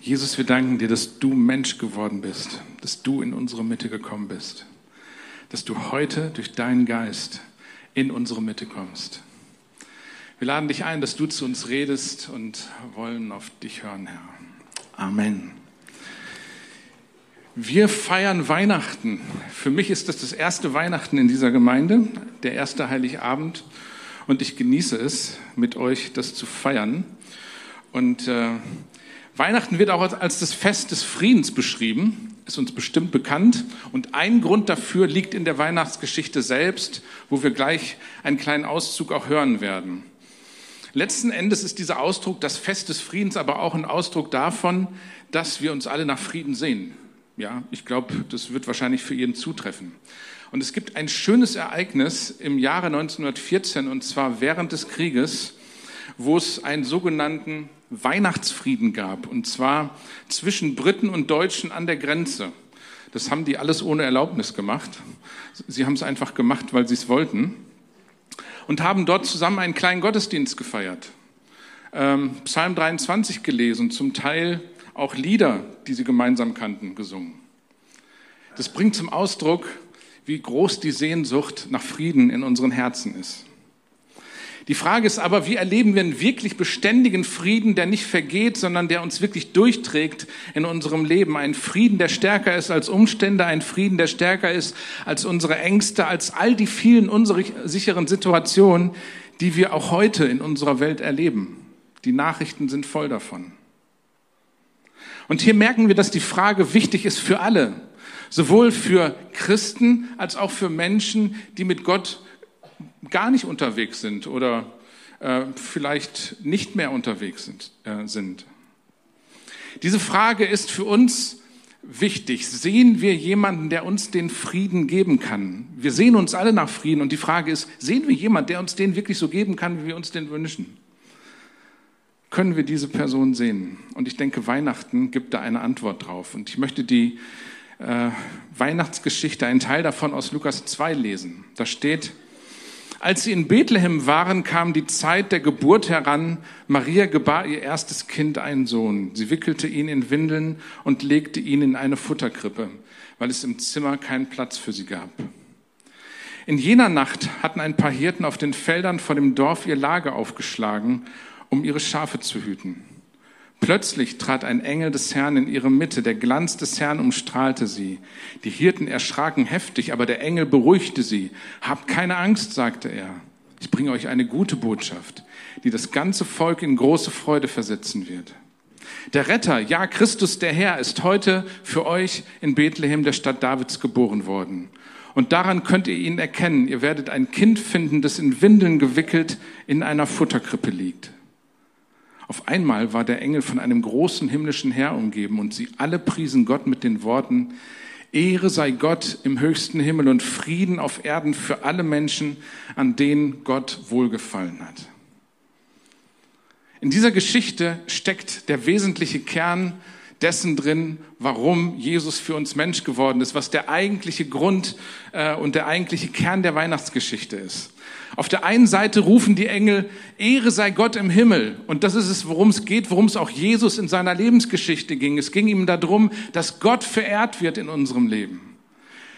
Jesus, wir danken dir, dass du Mensch geworden bist, dass du in unsere Mitte gekommen bist, dass du heute durch deinen Geist in unsere Mitte kommst. Wir laden dich ein, dass du zu uns redest und wollen auf dich hören, Herr. Amen. Wir feiern Weihnachten. Für mich ist das das erste Weihnachten in dieser Gemeinde, der erste Heiligabend. Und ich genieße es, mit euch das zu feiern. Und äh, Weihnachten wird auch als das Fest des Friedens beschrieben, ist uns bestimmt bekannt. Und ein Grund dafür liegt in der Weihnachtsgeschichte selbst, wo wir gleich einen kleinen Auszug auch hören werden. Letzten Endes ist dieser Ausdruck das Fest des Friedens aber auch ein Ausdruck davon, dass wir uns alle nach Frieden sehen. Ja, ich glaube, das wird wahrscheinlich für jeden zutreffen. Und es gibt ein schönes Ereignis im Jahre 1914, und zwar während des Krieges, wo es einen sogenannten Weihnachtsfrieden gab, und zwar zwischen Briten und Deutschen an der Grenze. Das haben die alles ohne Erlaubnis gemacht. Sie haben es einfach gemacht, weil sie es wollten. Und haben dort zusammen einen kleinen Gottesdienst gefeiert. Ähm, Psalm 23 gelesen, zum Teil auch Lieder, die sie gemeinsam kannten, gesungen. Das bringt zum Ausdruck, wie groß die Sehnsucht nach Frieden in unseren Herzen ist. Die Frage ist aber, wie erleben wir einen wirklich beständigen Frieden, der nicht vergeht, sondern der uns wirklich durchträgt in unserem Leben. Ein Frieden, der stärker ist als Umstände, ein Frieden, der stärker ist als unsere Ängste, als all die vielen unsicheren Situationen, die wir auch heute in unserer Welt erleben. Die Nachrichten sind voll davon. Und hier merken wir, dass die Frage wichtig ist für alle, sowohl für Christen als auch für Menschen, die mit Gott gar nicht unterwegs sind oder äh, vielleicht nicht mehr unterwegs sind, äh, sind. Diese Frage ist für uns wichtig. Sehen wir jemanden, der uns den Frieden geben kann? Wir sehen uns alle nach Frieden und die Frage ist, sehen wir jemanden, der uns den wirklich so geben kann, wie wir uns den wünschen? Können wir diese Person sehen? Und ich denke, Weihnachten gibt da eine Antwort drauf. Und ich möchte die äh, Weihnachtsgeschichte, einen Teil davon aus Lukas 2 lesen. Da steht, als sie in Bethlehem waren, kam die Zeit der Geburt heran. Maria gebar ihr erstes Kind, einen Sohn. Sie wickelte ihn in Windeln und legte ihn in eine Futterkrippe, weil es im Zimmer keinen Platz für sie gab. In jener Nacht hatten ein paar Hirten auf den Feldern vor dem Dorf ihr Lager aufgeschlagen, um ihre Schafe zu hüten. Plötzlich trat ein Engel des Herrn in ihre Mitte, der Glanz des Herrn umstrahlte sie. Die Hirten erschraken heftig, aber der Engel beruhigte sie. Habt keine Angst, sagte er. Ich bringe euch eine gute Botschaft, die das ganze Volk in große Freude versetzen wird. Der Retter, ja Christus der Herr, ist heute für euch in Bethlehem der Stadt Davids geboren worden. Und daran könnt ihr ihn erkennen. Ihr werdet ein Kind finden, das in Windeln gewickelt in einer Futterkrippe liegt. Auf einmal war der Engel von einem großen himmlischen Heer umgeben und sie alle priesen Gott mit den Worten, Ehre sei Gott im höchsten Himmel und Frieden auf Erden für alle Menschen, an denen Gott wohlgefallen hat. In dieser Geschichte steckt der wesentliche Kern dessen drin, warum Jesus für uns Mensch geworden ist, was der eigentliche Grund äh, und der eigentliche Kern der Weihnachtsgeschichte ist. Auf der einen Seite rufen die Engel, Ehre sei Gott im Himmel. Und das ist es, worum es geht, worum es auch Jesus in seiner Lebensgeschichte ging. Es ging ihm darum, dass Gott verehrt wird in unserem Leben.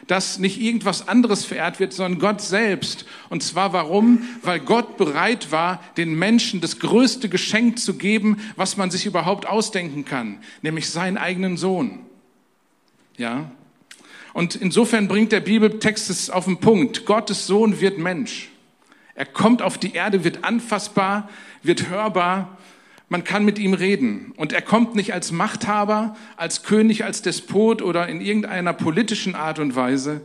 Dass nicht irgendwas anderes verehrt wird, sondern Gott selbst. Und zwar warum? Weil Gott bereit war, den Menschen das größte Geschenk zu geben, was man sich überhaupt ausdenken kann. Nämlich seinen eigenen Sohn. Ja? Und insofern bringt der Bibeltext es auf den Punkt. Gottes Sohn wird Mensch. Er kommt auf die Erde, wird anfassbar, wird hörbar. Man kann mit ihm reden. Und er kommt nicht als Machthaber, als König, als Despot oder in irgendeiner politischen Art und Weise,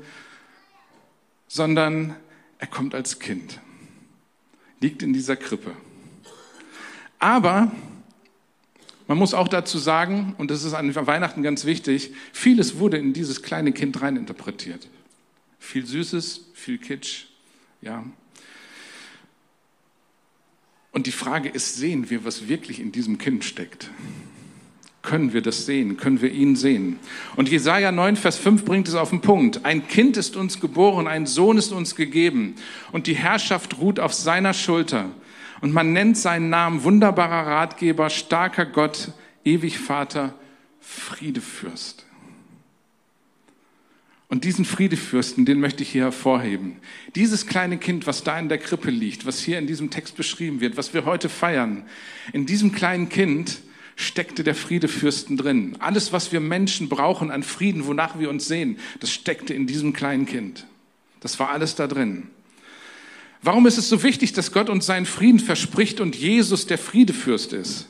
sondern er kommt als Kind. Liegt in dieser Krippe. Aber man muss auch dazu sagen, und das ist an Weihnachten ganz wichtig, vieles wurde in dieses kleine Kind reininterpretiert. Viel Süßes, viel Kitsch, ja, und die Frage ist, sehen wir, was wirklich in diesem Kind steckt? Können wir das sehen? Können wir ihn sehen? Und Jesaja 9, Vers 5 bringt es auf den Punkt. Ein Kind ist uns geboren, ein Sohn ist uns gegeben und die Herrschaft ruht auf seiner Schulter. Und man nennt seinen Namen wunderbarer Ratgeber, starker Gott, ewig Vater, Friedefürst. Und diesen Friedefürsten, den möchte ich hier hervorheben. Dieses kleine Kind, was da in der Krippe liegt, was hier in diesem Text beschrieben wird, was wir heute feiern, in diesem kleinen Kind steckte der Friedefürsten drin. Alles, was wir Menschen brauchen an Frieden, wonach wir uns sehen, das steckte in diesem kleinen Kind. Das war alles da drin. Warum ist es so wichtig, dass Gott uns seinen Frieden verspricht und Jesus der Friedefürst ist?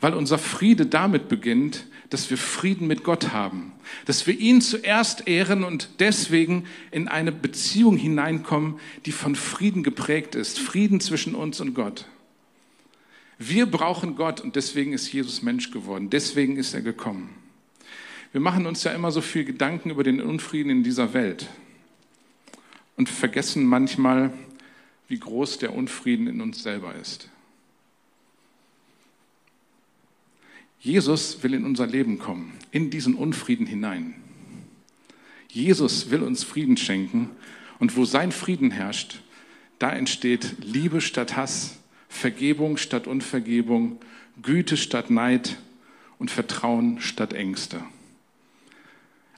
Weil unser Friede damit beginnt, dass wir Frieden mit Gott haben, dass wir ihn zuerst ehren und deswegen in eine Beziehung hineinkommen, die von Frieden geprägt ist, Frieden zwischen uns und Gott. Wir brauchen Gott und deswegen ist Jesus Mensch geworden, deswegen ist er gekommen. Wir machen uns ja immer so viel Gedanken über den Unfrieden in dieser Welt und vergessen manchmal, wie groß der Unfrieden in uns selber ist. Jesus will in unser Leben kommen, in diesen Unfrieden hinein. Jesus will uns Frieden schenken und wo sein Frieden herrscht, da entsteht Liebe statt Hass, Vergebung statt Unvergebung, Güte statt Neid und Vertrauen statt Ängste.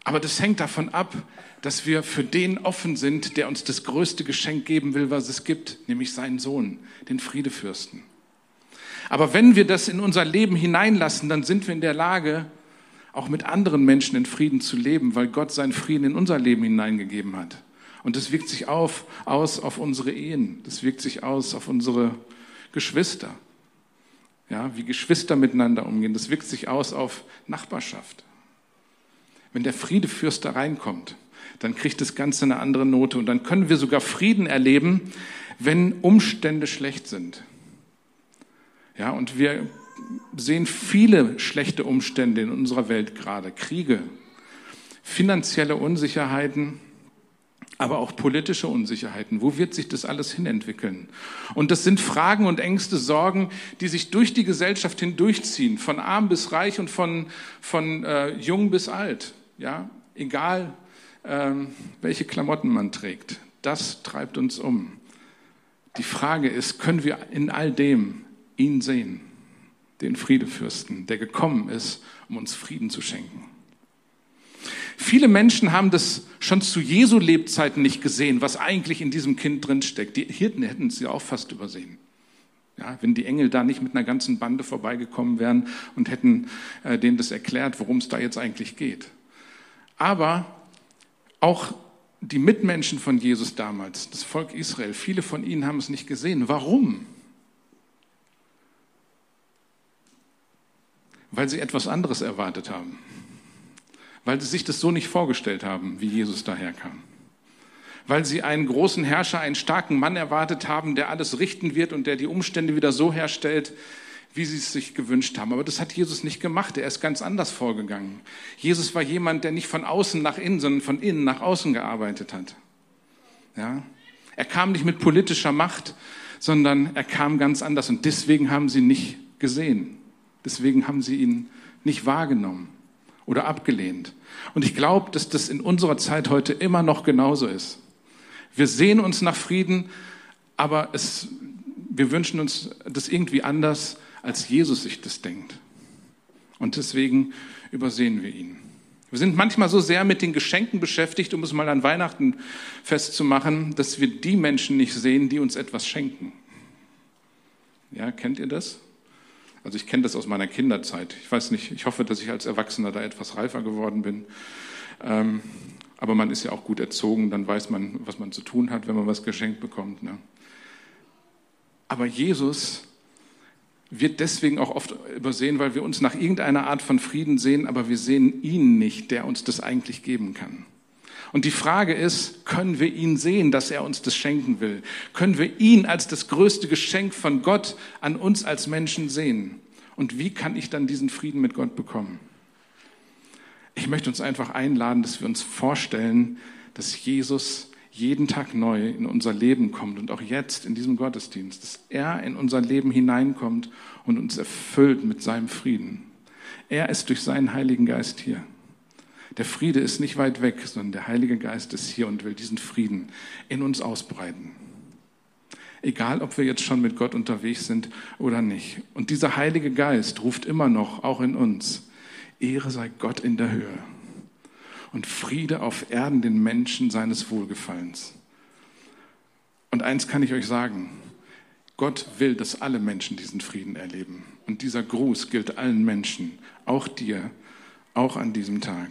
Aber das hängt davon ab, dass wir für den offen sind, der uns das größte Geschenk geben will, was es gibt, nämlich seinen Sohn, den Friedefürsten. Aber wenn wir das in unser Leben hineinlassen, dann sind wir in der Lage, auch mit anderen Menschen in Frieden zu leben, weil Gott seinen Frieden in unser Leben hineingegeben hat. Und das wirkt sich auf, aus auf unsere Ehen, das wirkt sich aus auf unsere Geschwister. Ja, wie Geschwister miteinander umgehen, das wirkt sich aus auf Nachbarschaft. Wenn der Friedefürst da reinkommt, dann kriegt das Ganze eine andere Note und dann können wir sogar Frieden erleben, wenn Umstände schlecht sind. Ja, und wir sehen viele schlechte Umstände in unserer Welt gerade. Kriege, finanzielle Unsicherheiten, aber auch politische Unsicherheiten. Wo wird sich das alles hinentwickeln? Und das sind Fragen und Ängste, Sorgen, die sich durch die Gesellschaft hindurchziehen, von arm bis reich und von, von äh, jung bis alt. Ja, egal ähm, welche Klamotten man trägt. Das treibt uns um. Die Frage ist, können wir in all dem ihn sehen, den Friedefürsten, der gekommen ist, um uns Frieden zu schenken. Viele Menschen haben das schon zu Jesu Lebzeiten nicht gesehen, was eigentlich in diesem Kind drinsteckt. Die Hirten hätten es ja auch fast übersehen. Ja, wenn die Engel da nicht mit einer ganzen Bande vorbeigekommen wären und hätten äh, denen das erklärt, worum es da jetzt eigentlich geht. Aber auch die Mitmenschen von Jesus damals, das Volk Israel, viele von ihnen haben es nicht gesehen. Warum? Weil sie etwas anderes erwartet haben. Weil sie sich das so nicht vorgestellt haben, wie Jesus daherkam. Weil sie einen großen Herrscher, einen starken Mann erwartet haben, der alles richten wird und der die Umstände wieder so herstellt, wie sie es sich gewünscht haben. Aber das hat Jesus nicht gemacht. Er ist ganz anders vorgegangen. Jesus war jemand, der nicht von außen nach innen, sondern von innen nach außen gearbeitet hat. Ja? Er kam nicht mit politischer Macht, sondern er kam ganz anders. Und deswegen haben sie nicht gesehen. Deswegen haben sie ihn nicht wahrgenommen oder abgelehnt. Und ich glaube, dass das in unserer Zeit heute immer noch genauso ist. Wir sehen uns nach Frieden, aber es, wir wünschen uns das irgendwie anders, als Jesus sich das denkt. Und deswegen übersehen wir ihn. Wir sind manchmal so sehr mit den Geschenken beschäftigt, um es mal an Weihnachten festzumachen, dass wir die Menschen nicht sehen, die uns etwas schenken. Ja, kennt ihr das? Also ich kenne das aus meiner Kinderzeit. Ich weiß nicht, ich hoffe, dass ich als Erwachsener da etwas reifer geworden bin. Ähm, aber man ist ja auch gut erzogen, dann weiß man, was man zu tun hat, wenn man was geschenkt bekommt. Ne? Aber Jesus wird deswegen auch oft übersehen, weil wir uns nach irgendeiner Art von Frieden sehen, aber wir sehen ihn nicht, der uns das eigentlich geben kann. Und die Frage ist, können wir ihn sehen, dass er uns das schenken will? Können wir ihn als das größte Geschenk von Gott an uns als Menschen sehen? Und wie kann ich dann diesen Frieden mit Gott bekommen? Ich möchte uns einfach einladen, dass wir uns vorstellen, dass Jesus jeden Tag neu in unser Leben kommt und auch jetzt in diesem Gottesdienst, dass er in unser Leben hineinkommt und uns erfüllt mit seinem Frieden. Er ist durch seinen Heiligen Geist hier. Der Friede ist nicht weit weg, sondern der Heilige Geist ist hier und will diesen Frieden in uns ausbreiten. Egal, ob wir jetzt schon mit Gott unterwegs sind oder nicht. Und dieser Heilige Geist ruft immer noch, auch in uns, Ehre sei Gott in der Höhe und Friede auf Erden den Menschen seines Wohlgefallens. Und eins kann ich euch sagen, Gott will, dass alle Menschen diesen Frieden erleben. Und dieser Gruß gilt allen Menschen, auch dir, auch an diesem Tag.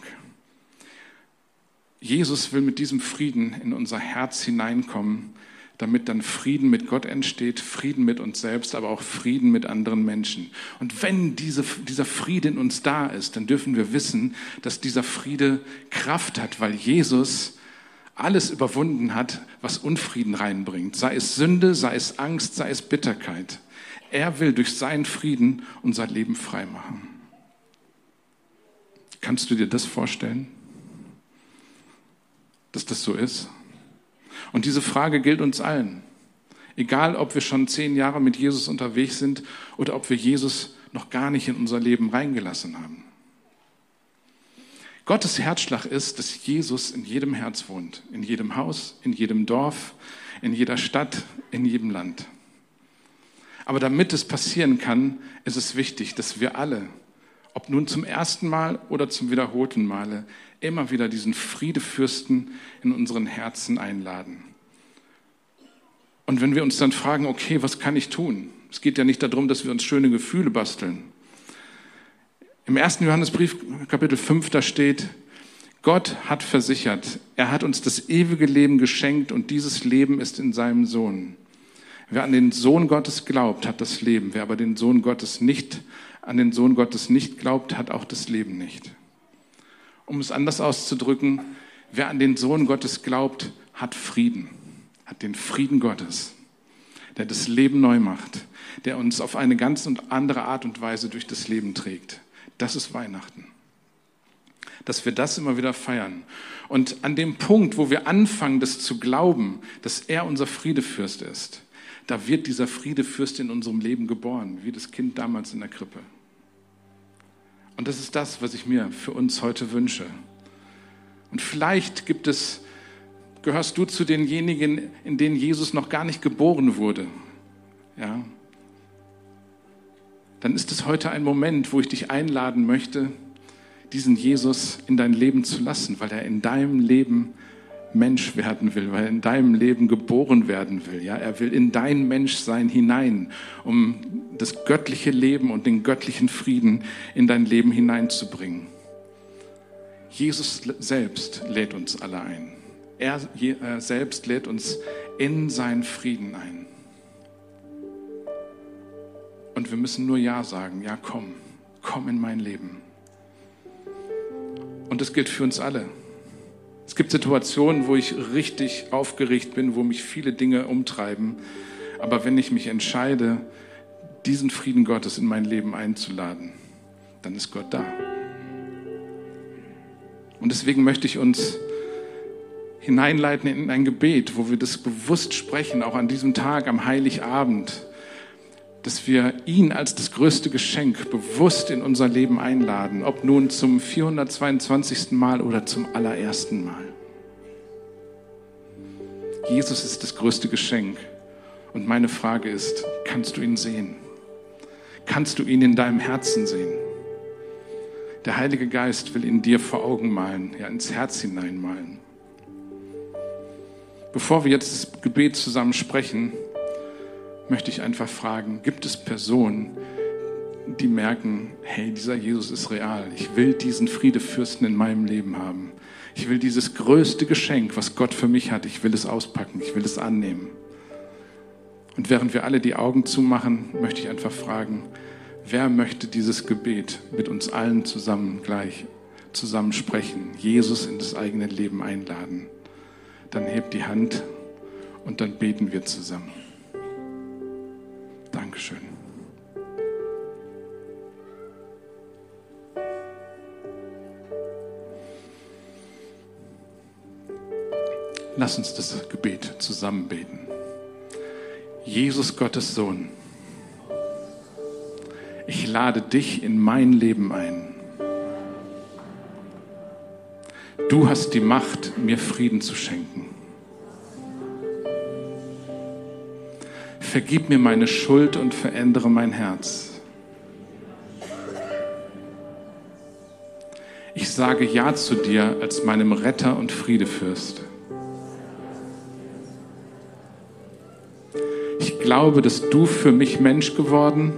Jesus will mit diesem Frieden in unser Herz hineinkommen, damit dann Frieden mit Gott entsteht, Frieden mit uns selbst, aber auch Frieden mit anderen Menschen. Und wenn diese, dieser Friede in uns da ist, dann dürfen wir wissen, dass dieser Friede Kraft hat, weil Jesus alles überwunden hat, was Unfrieden reinbringt, sei es Sünde, sei es Angst, sei es Bitterkeit. Er will durch seinen Frieden unser Leben frei machen. Kannst du dir das vorstellen? Dass das so ist? Und diese Frage gilt uns allen. Egal, ob wir schon zehn Jahre mit Jesus unterwegs sind oder ob wir Jesus noch gar nicht in unser Leben reingelassen haben. Gottes Herzschlag ist, dass Jesus in jedem Herz wohnt, in jedem Haus, in jedem Dorf, in jeder Stadt, in jedem Land. Aber damit es passieren kann, ist es wichtig, dass wir alle, ob nun zum ersten Mal oder zum wiederholten Male, immer wieder diesen Friedefürsten in unseren Herzen einladen. Und wenn wir uns dann fragen, okay, was kann ich tun? Es geht ja nicht darum, dass wir uns schöne Gefühle basteln. Im ersten Johannesbrief, Kapitel 5, da steht, Gott hat versichert, er hat uns das ewige Leben geschenkt und dieses Leben ist in seinem Sohn. Wer an den Sohn Gottes glaubt, hat das Leben. Wer aber den Sohn Gottes nicht, an den Sohn Gottes nicht glaubt, hat auch das Leben nicht. Um es anders auszudrücken, wer an den Sohn Gottes glaubt, hat Frieden, hat den Frieden Gottes, der das Leben neu macht, der uns auf eine ganz und andere Art und Weise durch das Leben trägt. Das ist Weihnachten. Dass wir das immer wieder feiern. Und an dem Punkt, wo wir anfangen, das zu glauben, dass er unser Friedefürst ist, da wird dieser Friedefürst in unserem Leben geboren, wie das Kind damals in der Krippe. Und das ist das, was ich mir für uns heute wünsche. Und vielleicht gibt es, gehörst du zu denjenigen, in denen Jesus noch gar nicht geboren wurde. Ja, dann ist es heute ein Moment, wo ich dich einladen möchte, diesen Jesus in dein Leben zu lassen, weil er in deinem Leben Mensch werden will, weil er in deinem Leben geboren werden will. Ja, er will in dein Menschsein hinein, um das göttliche Leben und den göttlichen Frieden in dein Leben hineinzubringen. Jesus selbst lädt uns alle ein. Er selbst lädt uns in seinen Frieden ein. Und wir müssen nur Ja sagen. Ja, komm, komm in mein Leben. Und das gilt für uns alle. Es gibt Situationen, wo ich richtig aufgeregt bin, wo mich viele Dinge umtreiben. Aber wenn ich mich entscheide, diesen Frieden Gottes in mein Leben einzuladen, dann ist Gott da. Und deswegen möchte ich uns hineinleiten in ein Gebet, wo wir das bewusst sprechen, auch an diesem Tag, am Heiligabend dass wir ihn als das größte Geschenk bewusst in unser Leben einladen, ob nun zum 422. Mal oder zum allerersten Mal. Jesus ist das größte Geschenk. Und meine Frage ist, kannst du ihn sehen? Kannst du ihn in deinem Herzen sehen? Der Heilige Geist will in dir vor Augen malen, ja ins Herz hineinmalen. Bevor wir jetzt das Gebet zusammen sprechen, möchte ich einfach fragen, gibt es Personen, die merken, hey, dieser Jesus ist real. Ich will diesen Friedefürsten in meinem Leben haben. Ich will dieses größte Geschenk, was Gott für mich hat, ich will es auspacken, ich will es annehmen. Und während wir alle die Augen zumachen, möchte ich einfach fragen, wer möchte dieses Gebet mit uns allen zusammen gleich zusammen sprechen, Jesus in das eigene Leben einladen? Dann hebt die Hand und dann beten wir zusammen. Dankeschön. Lass uns das Gebet zusammen beten. Jesus Gottes Sohn, ich lade dich in mein Leben ein. Du hast die Macht, mir Frieden zu schenken. Vergib mir meine Schuld und verändere mein Herz. Ich sage Ja zu dir als meinem Retter und Friedefürst. Ich glaube, dass du für mich Mensch geworden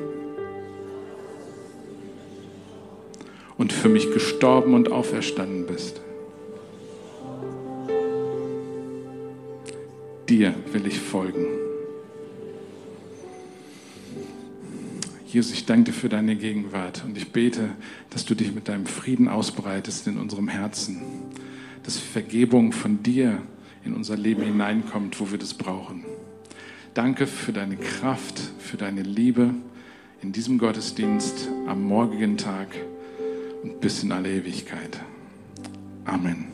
und für mich gestorben und auferstanden bist. Dir will ich folgen. Jesus, ich danke dir für deine Gegenwart und ich bete, dass du dich mit deinem Frieden ausbreitest in unserem Herzen, dass Vergebung von dir in unser Leben hineinkommt, wo wir das brauchen. Danke für deine Kraft, für deine Liebe in diesem Gottesdienst am morgigen Tag und bis in alle Ewigkeit. Amen.